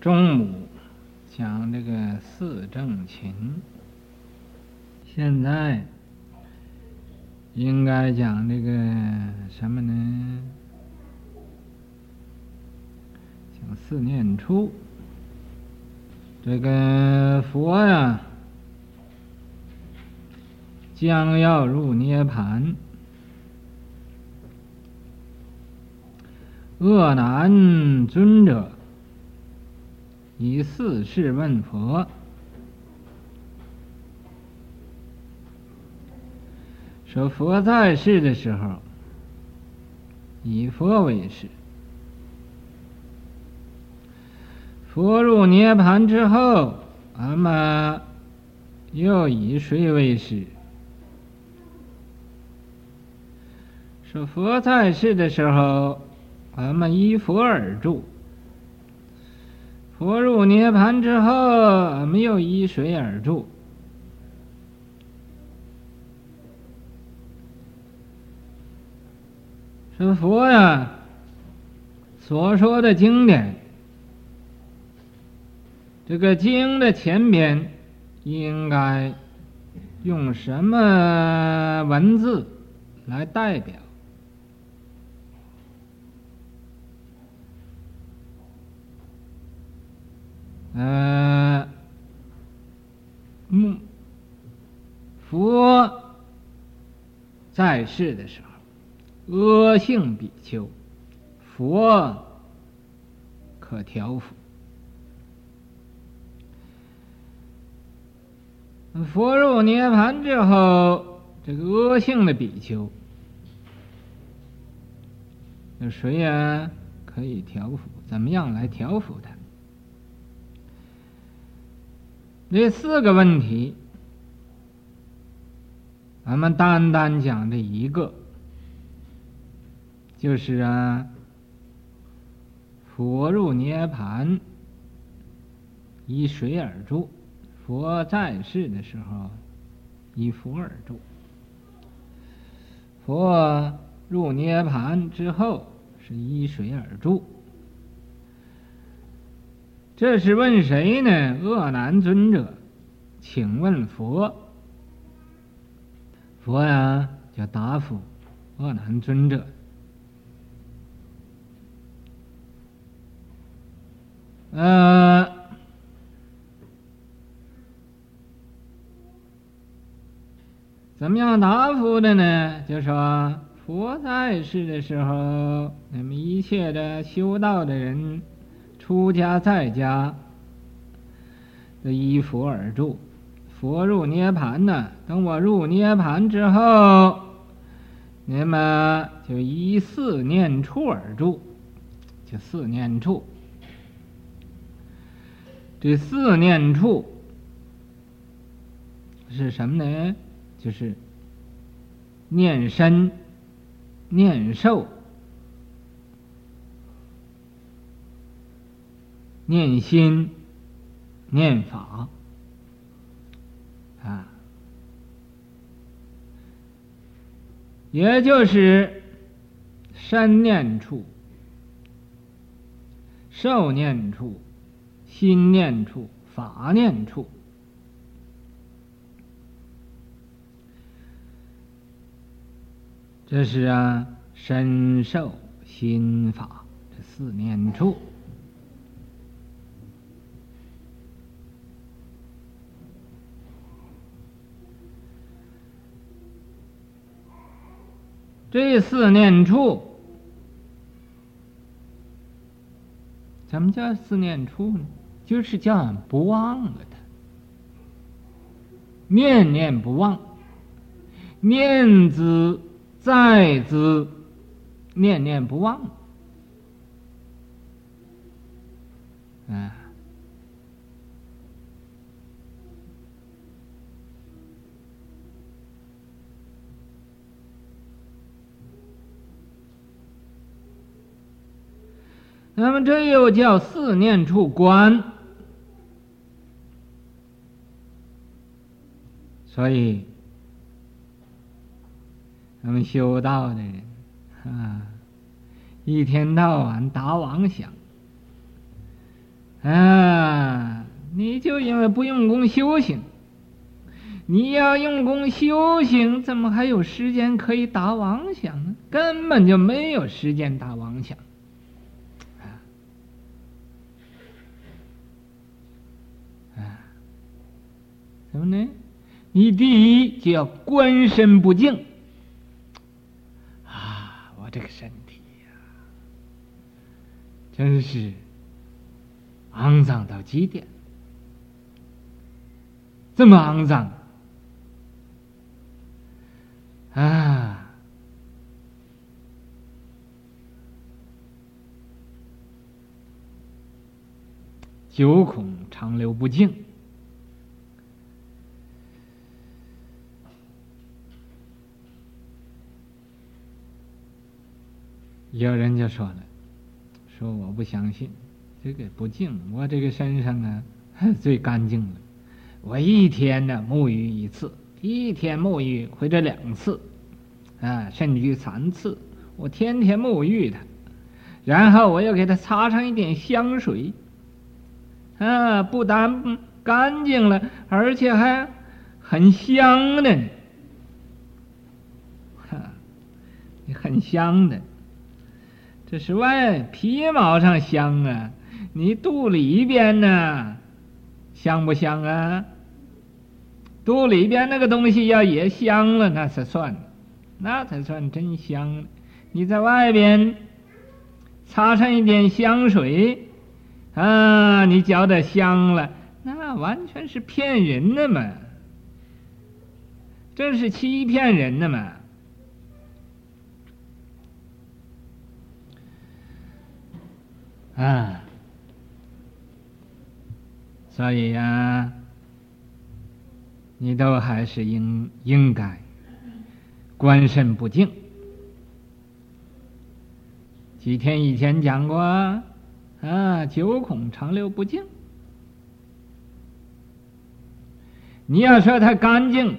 中午讲这个四正勤，现在应该讲这个什么呢？讲四念处。这个佛呀，将要入涅槃。恶难尊者以四事问佛，说佛在世的时候，以佛为师；佛入涅槃之后，俺们又以谁为师？说佛在世的时候。俺们依佛而住，佛入涅槃之后，我们又依水而住？说佛呀，所说的经典，这个经的前边应该用什么文字来代表？呃，嗯，佛在世的时候，阿性比丘，佛可调伏。佛入涅盘之后，这个阿性的比丘，那谁呀可以调伏？怎么样来调伏他？这四个问题，咱们单单讲这一个，就是啊，佛入涅槃，依水而住？佛在世的时候，依佛而住；佛入涅槃之后，是依水而住？这是问谁呢？恶难尊者，请问佛。佛呀，就答复恶难尊者。呃，怎么样答复的呢？就说佛在世的时候，那么一切的修道的人。出家在家，的依佛而住。佛入涅槃呢？等我入涅槃之后，那么就依四念处而住，就四念处。这四念处是什么呢？就是念身、念受。念心、念法。啊，也就是身念处、受念处、心念处、法念处，这是啊，身受心法这四念处。这四念处，怎么叫四念处呢？就是叫俺不忘了他，念念不忘，念兹在兹，念念不忘，啊。那么这又叫四念处观，所以，我们修道的人啊，一天到晚打妄想，啊，你就因为不用功修行，你要用功修行，怎么还有时间可以打妄想呢？根本就没有时间打妄想。什么呢？你第一就要观身不净啊！我这个身体呀、真是肮脏到极点，这么肮脏啊！九孔长流不净。有人就说了，说我不相信，这个不净，我这个身上啊 最干净了，我一天呢沐浴一次，一天沐浴或者两次，啊，甚至于三次，我天天沐浴它，然后我又给它擦上一点香水，啊，不但干净了，而且还很香呢，哈，很香的。这是外皮毛上香啊，你肚里边呢，香不香啊？肚里边那个东西要也香了，那才算，那才算真香。你在外边擦上一点香水，啊，你觉得香了，那完全是骗人的嘛，这是欺骗人的嘛。啊，所以呀、啊，你都还是应应该观身不净。几天以前讲过啊，九孔长流不净。你要说它干净，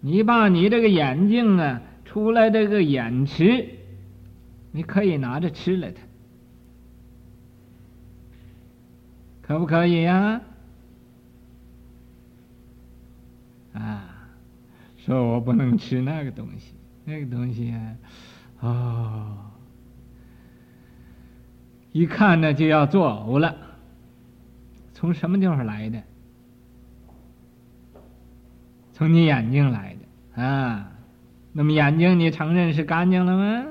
你把你这个眼睛啊出来这个眼池，你可以拿着吃了它。可不可以呀？啊，说我不能吃那个东西，那个东西啊，哦，一看呢就要作呕了。从什么地方来的？从你眼睛来的啊。那么眼睛你承认是干净了吗？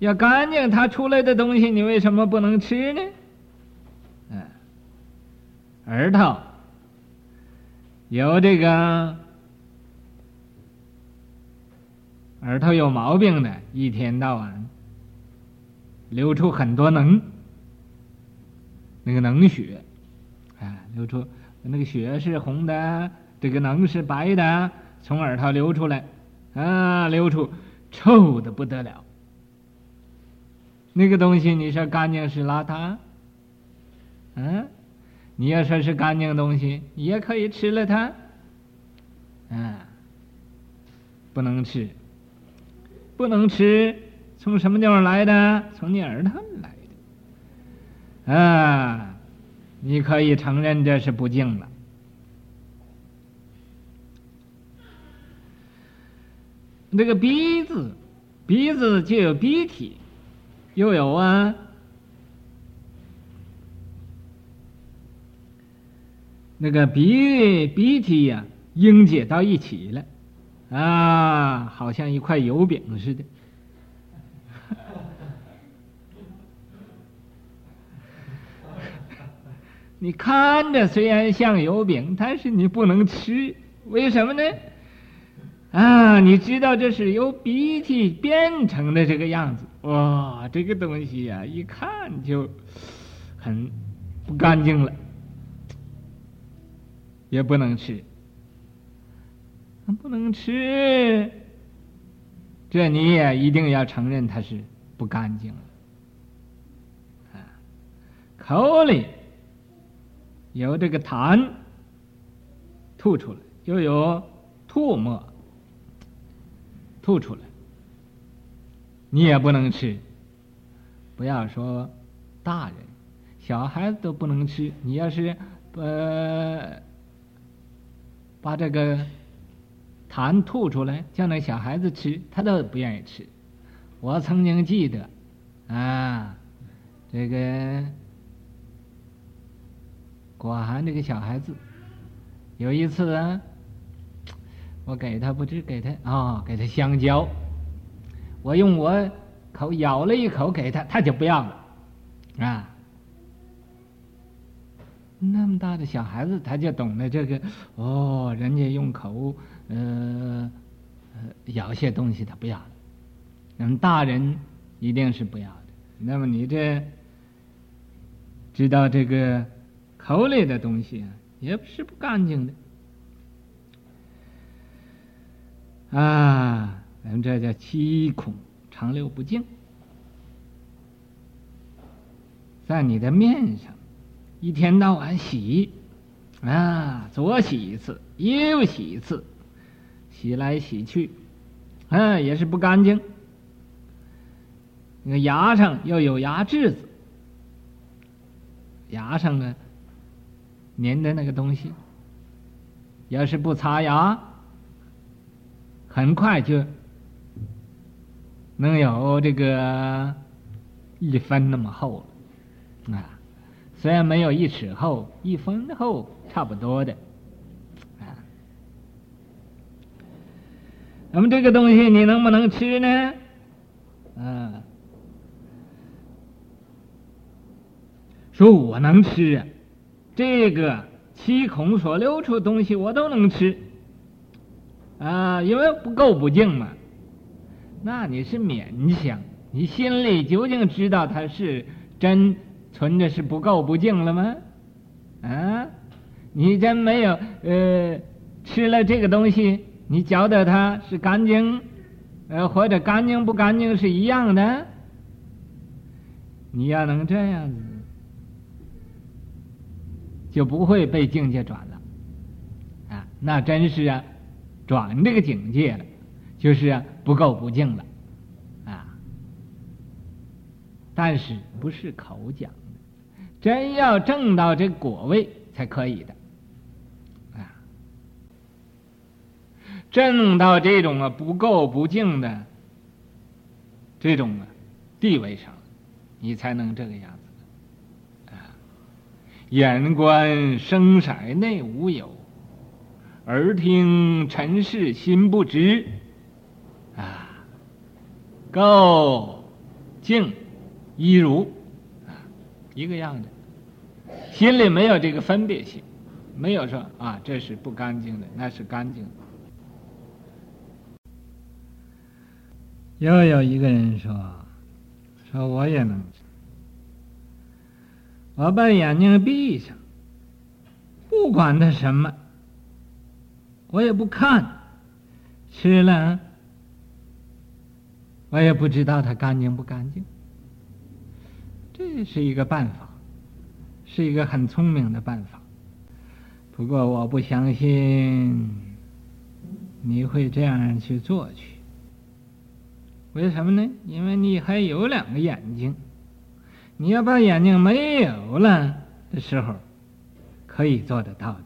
要干净，它出来的东西你为什么不能吃呢？耳朵有这个耳朵有毛病的，一天到晚流出很多脓，那个脓血，啊，流出那个血是红的，这个脓是白的，从耳朵流出来，啊，流出臭的不得了。那个东西你说干净是邋遢？嗯、你要说是干净东西，也可以吃了它，啊，不能吃，不能吃，从什么地方来的？从你耳朵来的，啊，你可以承认这是不净了。这个鼻子，鼻子就有鼻涕，又有啊。那个鼻鼻涕呀，凝结到一起了，啊，好像一块油饼似的。你看着虽然像油饼，但是你不能吃，为什么呢？啊，你知道这是由鼻涕变成的这个样子，哇，这个东西呀，一看就很不干净了。也不能吃，不能吃，这你也一定要承认它是不干净了。啊，口里有这个痰吐出来，又有唾沫吐出来，你也不能吃。不要说大人，小孩子都不能吃。你要是呃把这个痰吐出来，叫那小孩子吃，他都不愿意吃。我曾经记得啊，这个果涵这个小孩子，有一次啊，我给他不知给他啊、给他香蕉，我用我口咬了一口给他，他就不要了。啊，那么大的小孩子，他就懂得这个哦，人家用口呃咬些东西，他不要了。那么大人一定是不要的。那么你这知道这个口里的东西啊，也不是不干净的啊。咱们这叫七孔长流不净。在你的面上，一天到晚洗，啊，左洗一次，右洗一次，洗来洗去，啊，也是不干净。那个牙上又有牙渍子，牙上呢粘的那个东西，要是不擦牙，很快就能有这个一分那么厚了。啊，虽然没有一尺厚，一分厚差不多的，啊，那么这个东西你能不能吃呢？啊，说我能吃，这个七孔所流出东西我都能吃，啊，因为不够不净嘛。那你是勉强，你心里究竟知道它是真？存着是不垢不净了吗？啊，你真没有呃吃了这个东西，你觉得它是干净，呃或者干净不干净是一样的？你要能这样子，就不会被境界转了，啊，那真是啊，转这个境界了，就是啊不垢不净了，啊，但是不是口讲。真要证到这果位才可以的，啊，证到这种啊不垢不净的这种啊地位上，你才能这个样子，啊，眼观声色内无有，耳听尘世心不知，啊，垢净一如。一个样的，心里没有这个分别心，没有说啊，这是不干净的，那是干净的。又有一个人说，说我也能吃，我把眼睛闭上，不管它什么，我也不看，吃了，我也不知道它干净不干净。这是一个办法，是一个很聪明的办法。不过我不相信你会这样去做去。为什么呢？因为你还有两个眼睛，你要把眼睛没有了的时候，可以做得到的。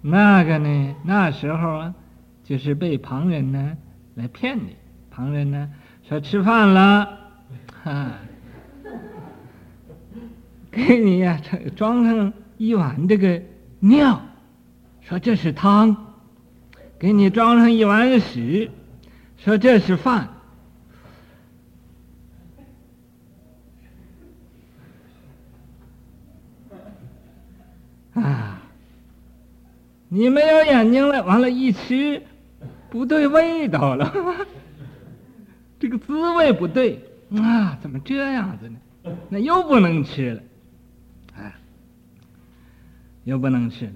那个呢？那时候啊，就是被旁人呢来骗你。旁人呢说吃饭了，哈。给你呀，装上一碗这个尿，说这是汤；给你装上一碗屎，说这是饭。啊，你没有眼睛了，完了，一吃不对味道了，这个滋味不对啊，怎么这样子呢？那又不能吃了。又不能吃了，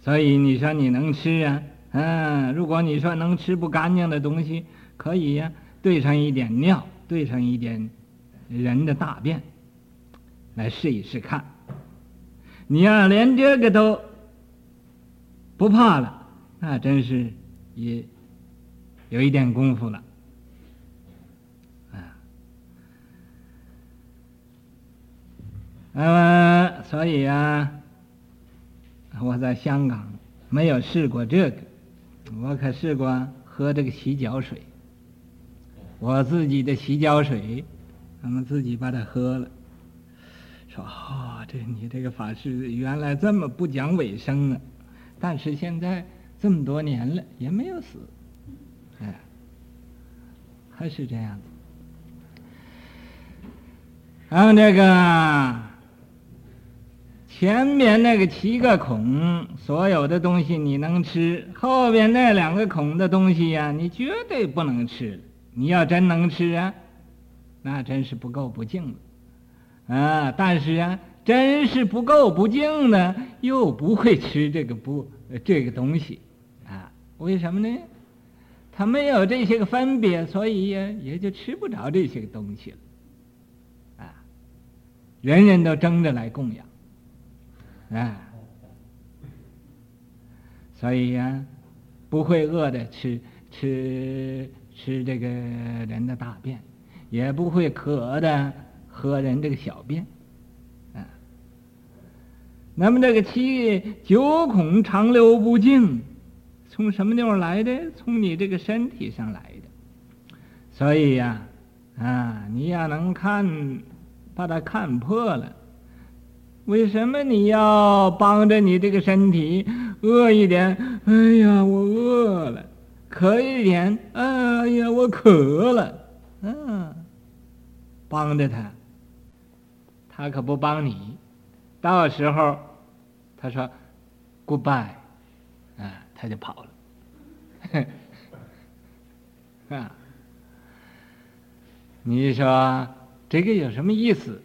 所以你说你能吃啊？嗯，如果你说能吃不干净的东西，可以呀，兑上一点尿，兑上一点人的大便，来试一试看。你要连这个都不怕了，那真是也有一点功夫了。啊，呃，所以啊，我在香港没有试过这个，我可试过喝这个洗脚水，我自己的洗脚水，他们自己把它喝了，说啊、哦，这你这个法师原来这么不讲卫生啊，但是现在这么多年了也没有死，哎，还是这样子。然后这个前面那个七个孔，所有的东西你能吃，后边那两个孔的东西呀、你绝对不能吃。你要真能吃啊，那真是不够不净了啊！但是啊，真是不够不净的，又不会吃这个不这个东西啊？为什么呢？他没有这些个分别，所以也也就吃不着这些个东西了。啊人人都争着来供养，啊，所以呀、不会饿的吃吃吃这个人的大便，也不会渴的喝人这个小便，那么这个七九孔长流不净，从什么地方来的？从你这个身体上来的。所以呀、啊，你要能看。把它看破了，为什么你要帮着你这个身体？饿一点？哎呀，我饿了，渴一点，哎呀，我渴了，嗯，帮着他，他可不帮你，到时候他说 goodbye，啊，他就跑了，啊，你说。这个有什么意思？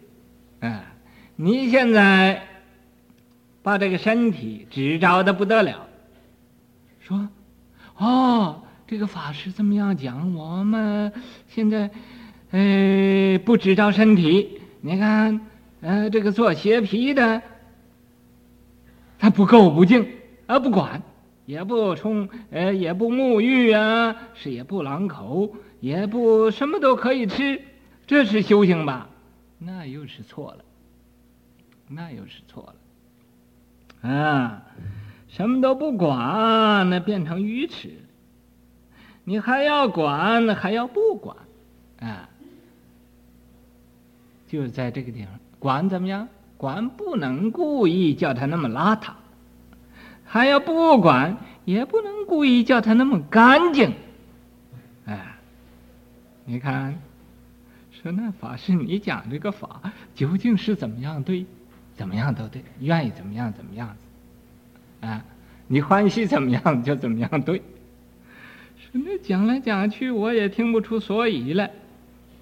啊，你现在把这个身体执着的不得了，说，哦，这个法师这么样讲？我们现在，呃，不执着身体。你看，呃，这个做鞋皮的，他不垢不净，啊，不管，也不冲，呃，也不沐浴啊，是也不朗口，也不什么都可以吃。这是修行吧？那又是错了，那又是错了，啊！什么都不管，那变成愚痴。你还要管，还要不管，啊！就在这个地方，管怎么样？管不能故意叫他那么邋遢，还要不管，也不能故意叫他那么干净，哎，你看。说那法师，你讲这个法究竟是怎么样对？怎么样都对，愿意怎么样怎么样子，啊，你欢喜怎么样就怎么样对。说那讲来讲去我也听不出所以来，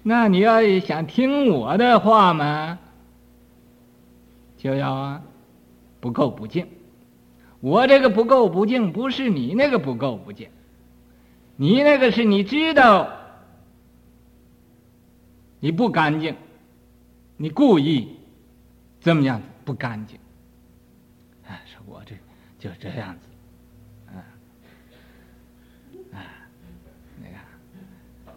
那你要想听我的话嘛，就要啊，不够不净。我这个不够不净不是你那个不够不净，你那个是你知道。你不干净，你故意这么样子不干净，哎，说我这就这样子，啊，啊，那个，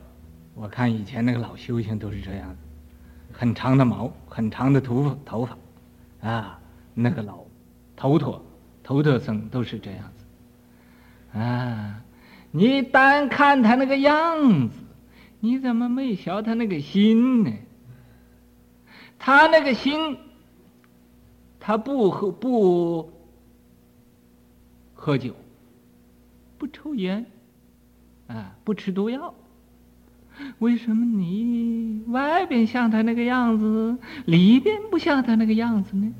我看以前那个老修行都是这样子，很长的毛，很长的头发，头发，啊，那个老头陀，头陀僧都是这样子，啊，你单看他那个样子。你怎么没瞧他那个心呢？他那个心，他不喝不喝酒，不抽烟，啊，不吃毒药。为什么你外边像他那个样子，里边不像他那个样子呢？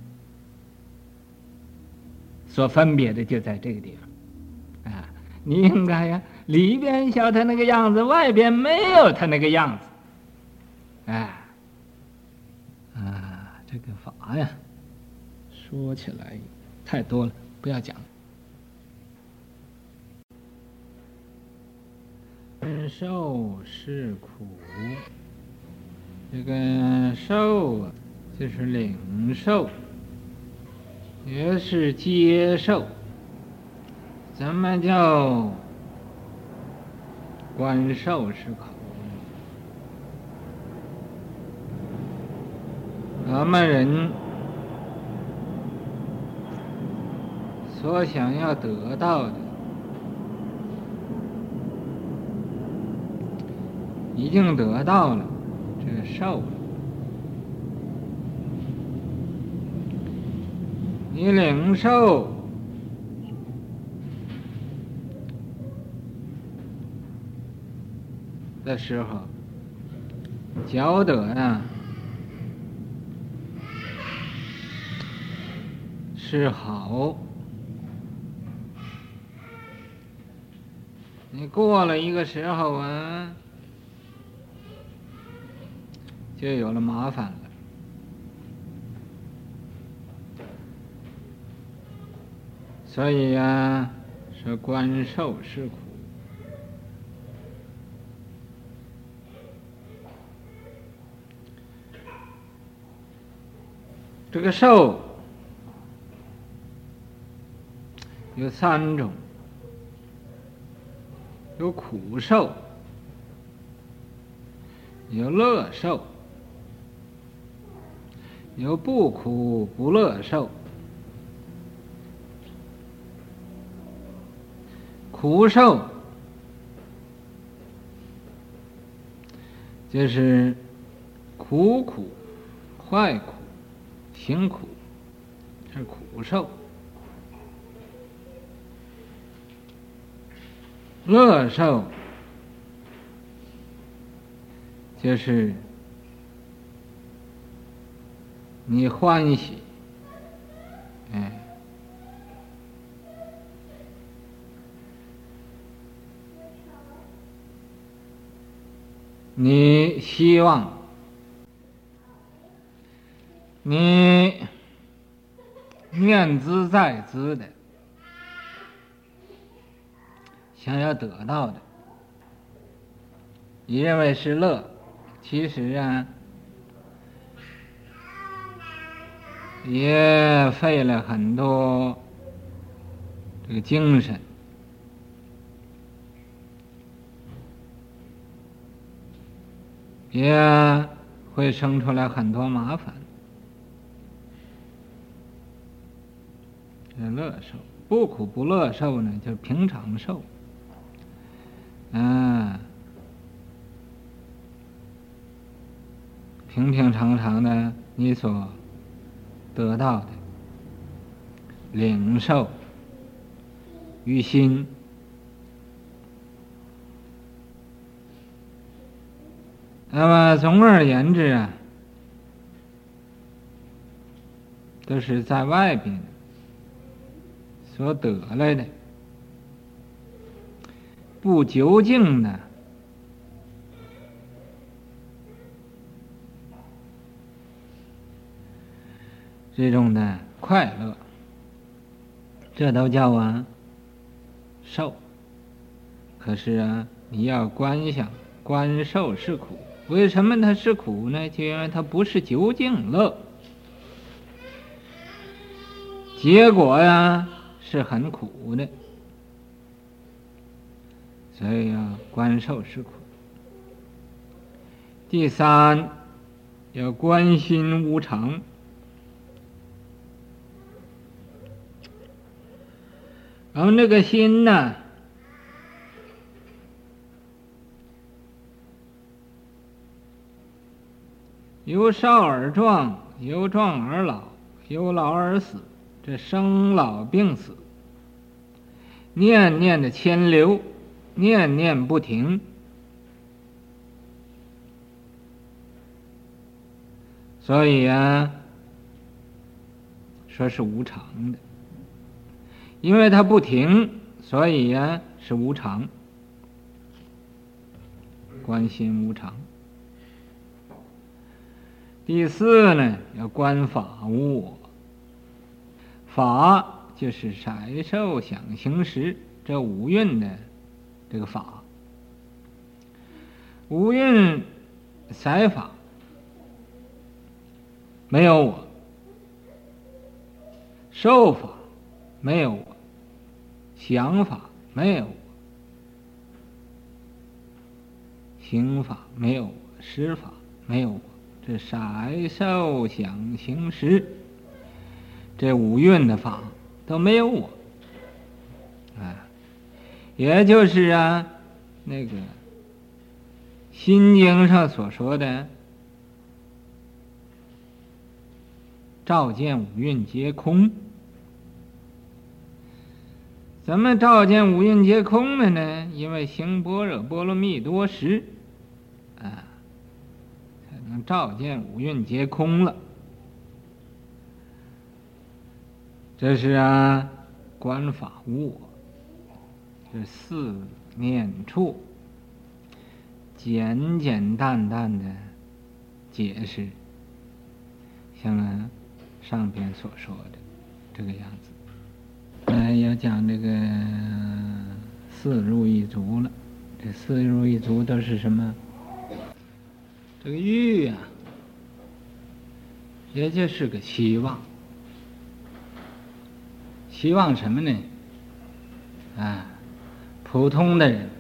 所分别的就在这个地方，啊，你应该呀。里边像他那个样子，外边没有他那个样子，哎，啊，这个法呀，说起来太多了，不要讲。受是苦，这个受啊，就是领受，也是接受，怎么叫？观受是苦，咱们人所想要得到的，已经得到了，这个受了。你领受的时候，觉得呀是好。过了一个时候啊，就有了麻烦了。所以呀、啊，说观受是苦。这个受有三种，有苦受，有乐受，有不苦不乐受。苦受就是苦苦、坏苦、辛苦，是苦受。乐受就是你欢喜，哎。你希望，你念兹在兹的，想要得到的，你认为是乐，其实啊，也费了很多这个精神。也会生出来很多麻烦。这乐受，不苦不乐受呢，就是平常受。嗯，平平常常的，你所得到的领受于心。那么，总而言之啊，都是在外边所得来的，不究竟的这种的快乐，这都叫啊受。可是啊，你要观想，观受是苦。为什么它是苦呢？就因为它不是究竟乐，结果呀是很苦的，所以要观受是苦。第三，要关心无常，然后那个心呢？由少而壮，由壮而老，由老而死，这生老病死，念念的牵流，念念不停，所以啊，说是无常的，因为它不停，所以呀是无常，观心无常。第四呢，要观法无我。法就是色受想行识这五蕴呢这个法。五蕴色法没有我，受法没有我，想法没有我，行法没有我，施法没有我。这色受想行识，这五蕴的法都没有我，也就是啊，那个《心经》上所说的“照见五蕴皆空”。怎么照见五蕴皆空了呢？因为行般若波罗蜜多时，啊，才能照见五蕴皆空了。这是啊，观法无我。这四念处，简简单单的解释，像上边所说的这个样子。呃，要讲这个四入一足了。这四入一足都是什么？这个欲啊，也就是个希望。希望什么呢？啊。普通的人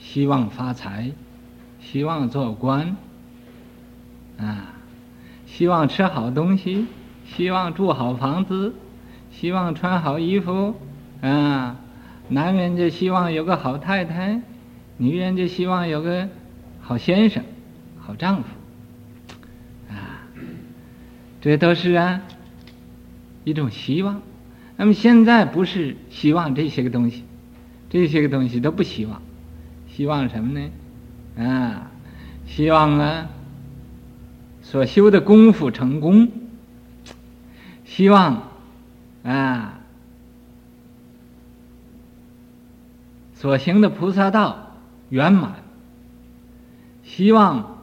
希望发财，希望做官，啊，希望吃好东西，希望住好房子，希望穿好衣服，啊，男人就希望有个好太太，女人就希望有个好先生、好丈夫，啊，这都是啊一种希望。那么现在不是希望这些个东西。这些个东西都不希望，希望什么呢？啊，希望啊，所修的功夫成功，希望啊，所行的菩萨道圆满，希望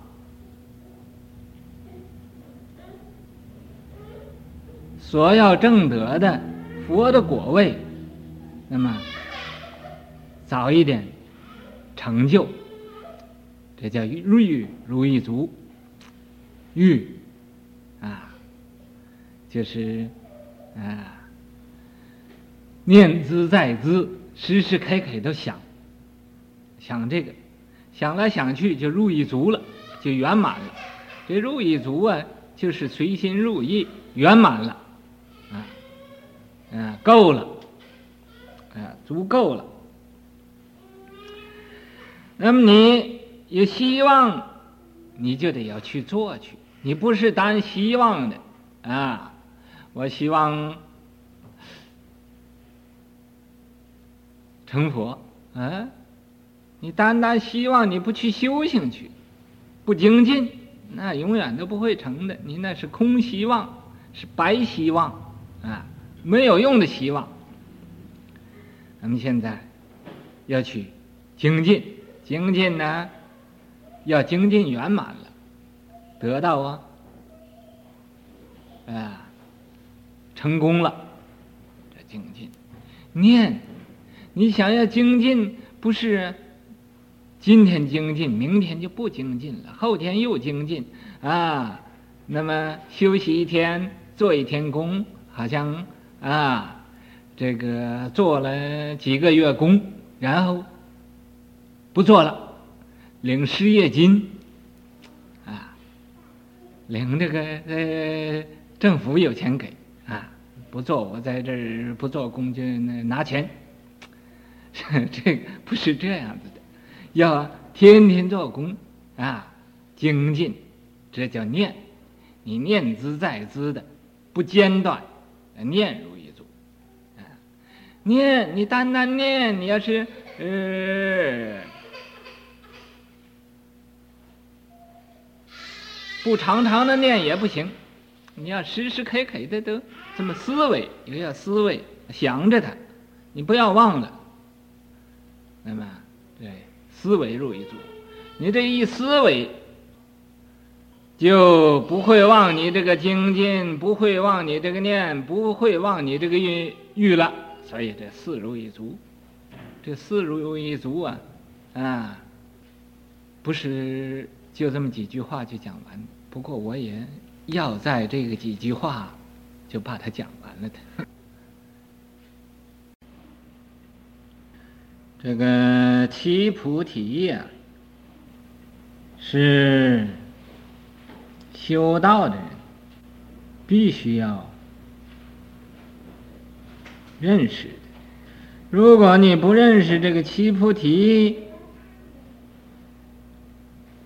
所要证得的佛的果位，那么。早一点成就，这叫欲如意足。欲啊，就是啊，念兹在兹，时时刻刻都想想这个，想来想去就如意足了，就圆满了。这如意足啊，就是随心如意，圆满了，啊，啊，够了，啊，足够了。那么你有希望，你就得要去做去。你不是单希望的啊！我希望成佛啊！你单单希望，你不去修行去，不精进，那永远都不会成的。你那是空希望，是白希望啊，没有用的希望。咱们现在要去精进。精进呢，要精进圆满了，得到啊，啊，成功了，这精进念，你想要精进，不是今天精进，明天就不精进了，后天又精进啊，那么休息一天，做一天工，好像啊，这个做了几个月工，然后。不做了，领失业金，啊，领这个呃，政府有钱给。啊，不做我在这儿不做工就拿钱，这个不是这样子的，要天天做工。啊，精进，这叫念，你念兹在兹的，不间断，念如一组，啊，念你单单念，你要是呃。不常常的念也不行，你要时时刻刻的都这么思维，也要思维想着它，你不要忘了。那么，对，思维入一足，你这一思维，就不会忘你这个精进，不会忘你这个念，不会忘你这个欲欲了。所以这四如一足，这四如一足啊，啊，不是。就这么几句话就讲完，不过我也要在这个几句话就把它讲完了的。这个七菩提呀，是修道的人必须要认识的，如果你不认识这个七菩提，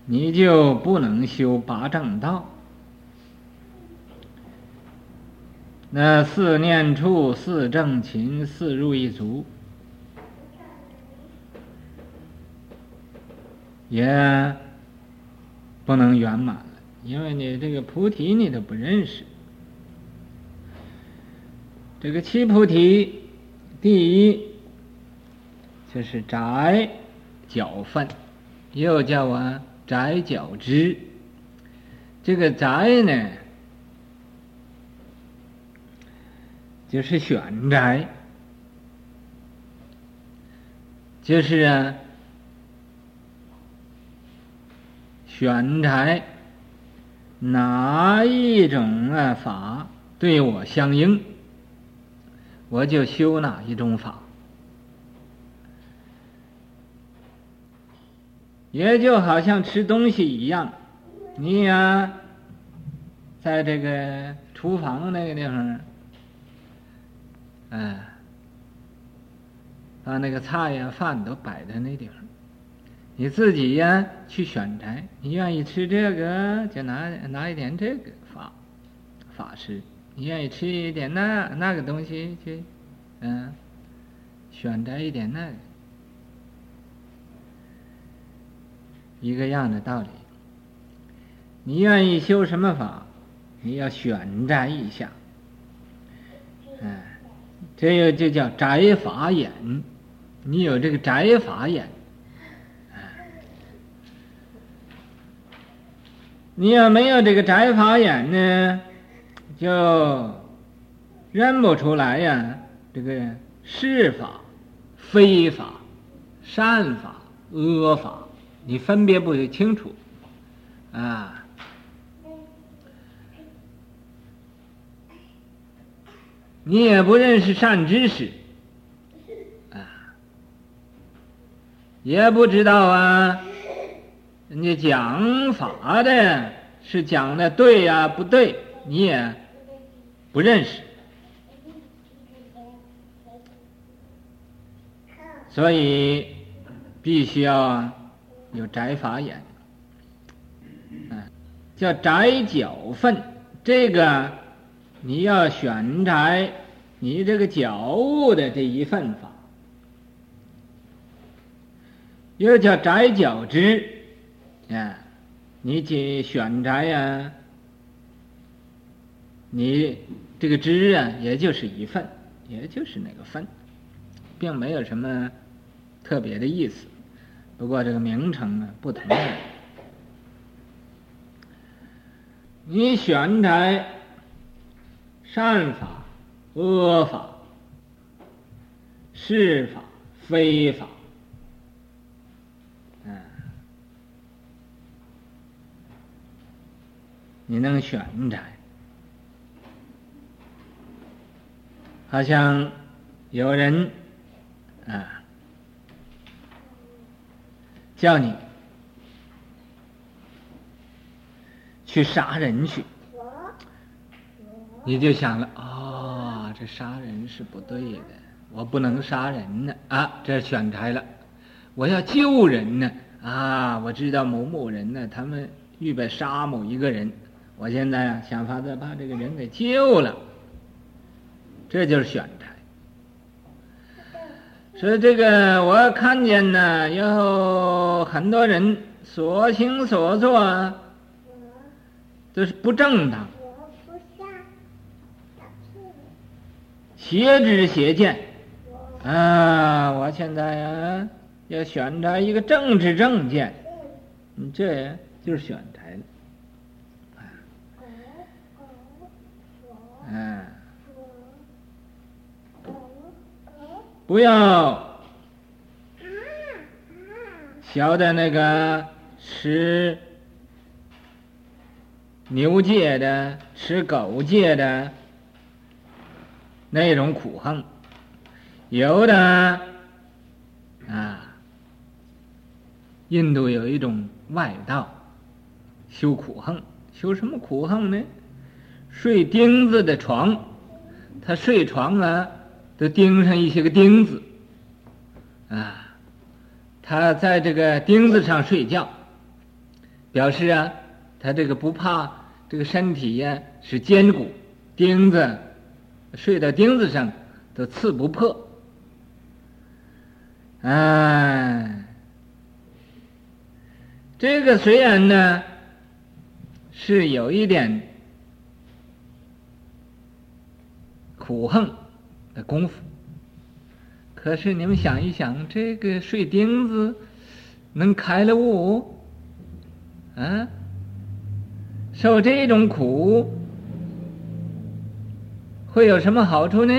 你就不能修八正道。那四念处、四正勤、四入一足，也不能圆满了，因为你这个菩提你都不认识。这个七菩提，第一就是窄角分，又叫啊窄角支。这个窄呢，就是选窄，就是啊选窄哪一种啊法对我相应。我就修哪一种法，也就好像吃东西一样，你呀，在这个厨房那个地方，哎，把那个菜呀、饭都摆在那地方，你自己呀去选择，你愿意吃这个，就拿拿一点这个法法师。你愿意吃一点那那个东西去，嗯，选择一点那个，一个样的道理。你愿意修什么法，你要选择一下，嗯，这个就叫宅法眼，你有这个宅法眼，你要没有这个宅法眼呢？就认不出来呀，这个是法、非法、善法、恶法，你分别不清楚啊。你也不认识善知识啊，也不知道啊，人家讲法的是讲的对呀，不对，你也。不认识，所以必须要有宅法眼，嗯，叫宅角分。这个你要选择你这个觉悟的这一份法，又叫宅角支，啊，你去选宅呀，你。这个支啊，也就是一份，也就是那个分，并没有什么特别的意思。不过这个名称啊不同。你选择善法、恶法、是法、非法，嗯，你能选择。好像有人啊叫你去杀人去，你就想了啊、哦，这杀人是不对的，我不能杀人呢。啊，这选择了，我要救人呢。啊，我知道某某人呢，他们预备杀某一个人，我现在啊想法子把这个人给救了。这就是选择。所以这个我看见呢，有很多人所行所作都是不正当，邪知邪见。啊！我现在啊要选择一个正知正见，你这就是选择了，嗯。不要晓得那个吃牛界的、吃狗界的那种苦恨，有的啊，印度有一种外道修苦恨，修什么苦恨呢？睡钉子的床，他睡床啊。都钉上一些个钉子，啊，他在这个钉子上睡觉，表示啊，他这个不怕这个身体呀是坚固，钉子睡到钉子上都刺不破。哎，这个虽然呢是有一点苦恨的功夫。可是你们想一想，这个碎钉子能开了悟，啊，受这种苦会有什么好处呢？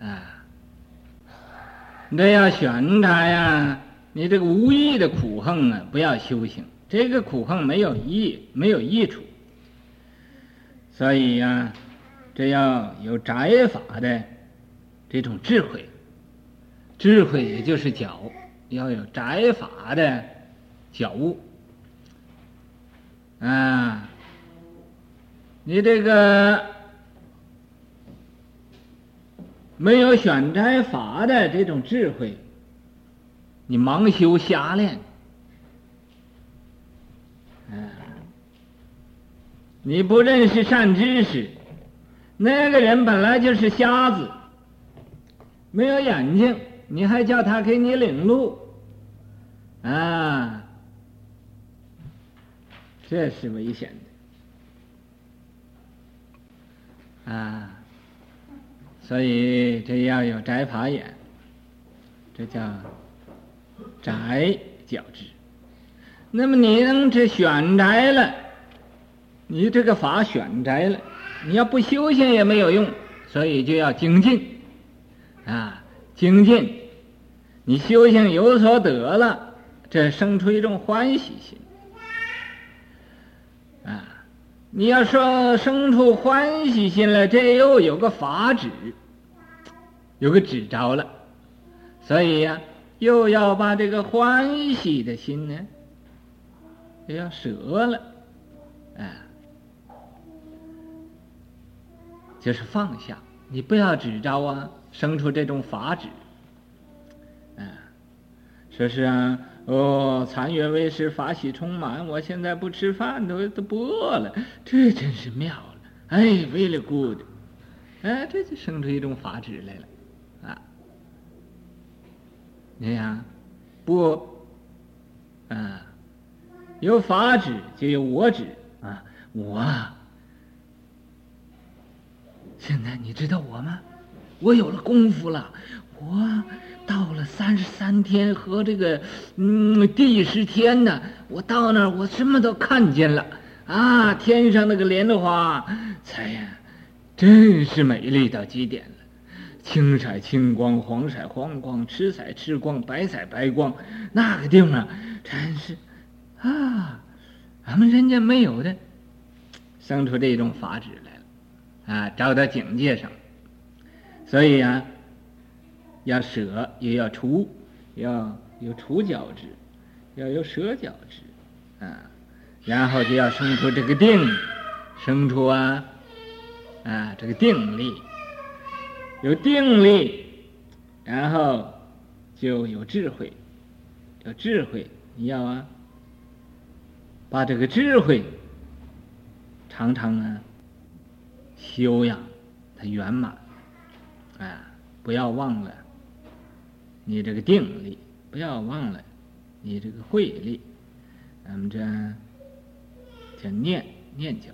啊，你要选它呀，你这个无益的苦横啊，不要修行，这个苦横没有益，没有益处。所以呀，这要有摘法的。这种智慧，智慧也就是觉，要有摘法的觉悟啊！你这个没有选摘法的这种智慧，你盲修瞎练，啊，你不认识善知识，那个人本来就是瞎子。没有眼睛，你还叫他给你领路，啊，这是危险的，啊，所以这要有摘法眼，这叫摘觉知。那么你能这选摘了，你这个法选摘了，你要不修行也没有用，所以就要精进。啊，精进，你修行有所得了，这生出一种欢喜心。啊，你要说生出欢喜心来，这又有个法旨，有个旨着了，所以呀、又要把这个欢喜的心呢，又要舍了，啊，就是放下，你不要执着啊。生出这种法旨，嗯，说是啊，哦，残月为师，法喜充满，我现在不吃饭都都不饿了，这真是妙了，哎，very good，哎，这就生出一种法旨来了，啊，你看，不，啊，有法旨就有我旨啊，我，现在你知道我吗？我有了功夫了，我到了三十三天和这个嗯第十天呢，我到那儿我什么都看见了啊！天上那个莲花彩呀，真是美丽到极点了，青色青光，黄色黄光，赤色赤光，白色白光，那个地方真是啊，俺们人家没有的，生出这种法旨来啊，找到境界上。所以、啊，要舍也要除，要有除角之，要有舍角之，啊，然后就要生出这个定，生出啊，啊这个定力，有定力，然后就有智慧，有智慧，你要啊，把这个智慧常常啊修养它圆满。啊，不要忘了你这个定力，不要忘了你这个慧力，咱们这叫念念脚。